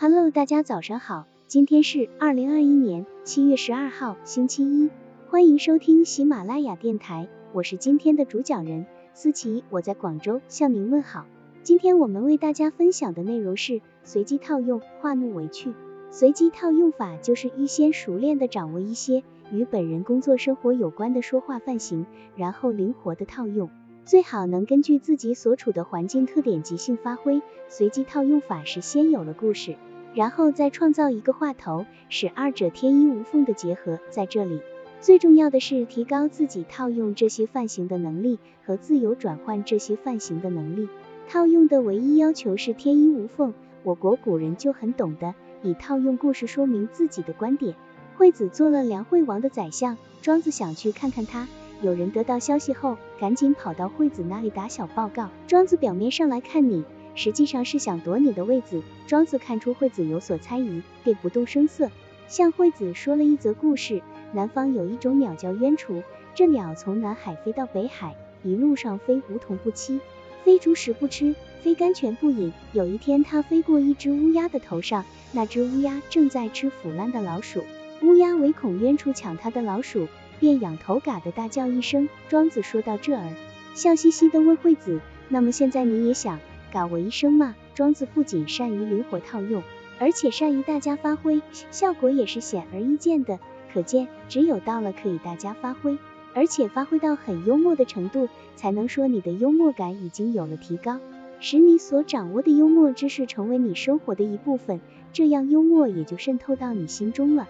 Hello，大家早上好，今天是二零二一年七月十二号，星期一，欢迎收听喜马拉雅电台，我是今天的主讲人思琪，我在广州向您问好。今天我们为大家分享的内容是随机套用，化怒为趣。随机套用法就是预先熟练的掌握一些与本人工作生活有关的说话范型，然后灵活的套用。最好能根据自己所处的环境特点即兴发挥。随机套用法是先有了故事，然后再创造一个话头，使二者天衣无缝的结合。在这里，最重要的是提高自己套用这些范型的能力和自由转换这些范型的能力。套用的唯一要求是天衣无缝。我国古人就很懂得以套用故事说明自己的观点。惠子做了梁惠王的宰相，庄子想去看看他。有人得到消息后，赶紧跑到惠子那里打小报告。庄子表面上来看你，实际上是想夺你的位子。庄子看出惠子有所猜疑，便不动声色，向惠子说了一则故事。南方有一种鸟叫鸢雏，这鸟从南海飞到北海，一路上飞梧桐不栖，非竹食不吃，非甘泉不饮。有一天，它飞过一只乌鸦的头上，那只乌鸦正在吃腐烂的老鼠，乌鸦唯恐鸢雏抢它的老鼠。便仰头嘎的大叫一声。庄子说到这儿，笑嘻嘻的问惠子：“那么现在你也想嘎我一声吗？”庄子不仅善于灵活套用，而且善于大家发挥，效果也是显而易见的。可见，只有到了可以大家发挥，而且发挥到很幽默的程度，才能说你的幽默感已经有了提高，使你所掌握的幽默知识成为你生活的一部分，这样幽默也就渗透到你心中了。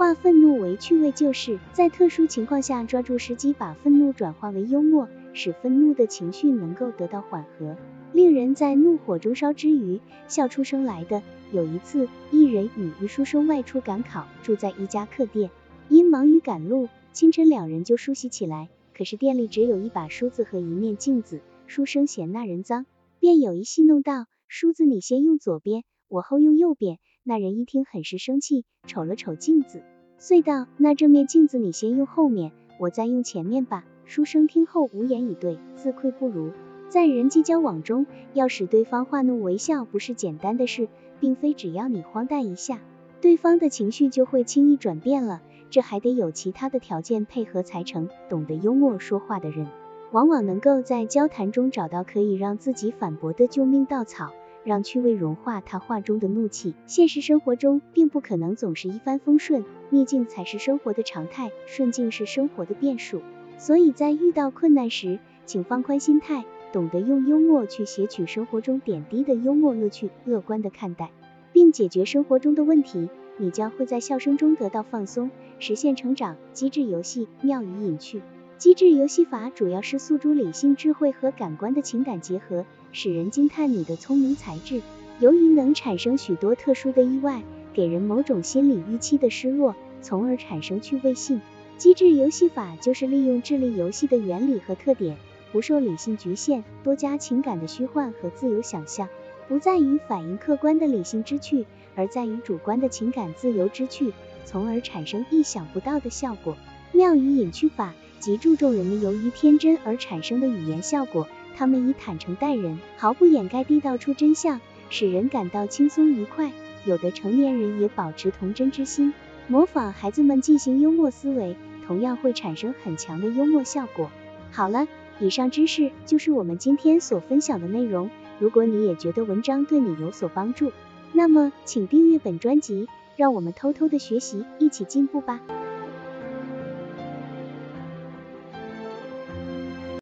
化愤怒为趣味，就是在特殊情况下抓住时机，把愤怒转化为幽默，使愤怒的情绪能够得到缓和，令人在怒火中烧之余笑出声来的。有一次，一人与一书生外出赶考，住在一家客店，因忙于赶路，清晨两人就梳洗起来。可是店里只有一把梳子和一面镜子，书生嫌那人脏，便有意戏弄道：“梳子你先用左边，我后用右边。”那人一听很是生气，瞅了瞅镜子，遂道：“那这面镜子你先用后面，我再用前面吧。”书生听后无言以对，自愧不如。在人际交往中，要使对方化怒为笑，不是简单的事，并非只要你荒诞一下，对方的情绪就会轻易转变了，这还得有其他的条件配合才成。懂得幽默说话的人，往往能够在交谈中找到可以让自己反驳的救命稻草。让趣味融化他话中的怒气。现实生活中并不可能总是一帆风顺，逆境才是生活的常态，顺境是生活的变数。所以在遇到困难时，请放宽心态，懂得用幽默去撷取生活中点滴的幽默乐趣，乐观的看待，并解决生活中的问题，你将会在笑声中得到放松，实现成长。机智游戏妙语隐趣。机智游戏法主要是诉诸理性智慧和感官的情感结合，使人惊叹你的聪明才智。由于能产生许多特殊的意外，给人某种心理预期的失落，从而产生趣味性。机智游戏法就是利用智力游戏的原理和特点，不受理性局限，多加情感的虚幻和自由想象，不在于反映客观的理性之趣，而在于主观的情感自由之趣，从而产生意想不到的效果。妙语隐趣法。即注重人们由于天真而产生的语言效果，他们以坦诚待人，毫不掩盖地道出真相，使人感到轻松愉快。有的成年人也保持童真之心，模仿孩子们进行幽默思维，同样会产生很强的幽默效果。好了，以上知识就是我们今天所分享的内容。如果你也觉得文章对你有所帮助，那么请订阅本专辑，让我们偷偷的学习，一起进步吧。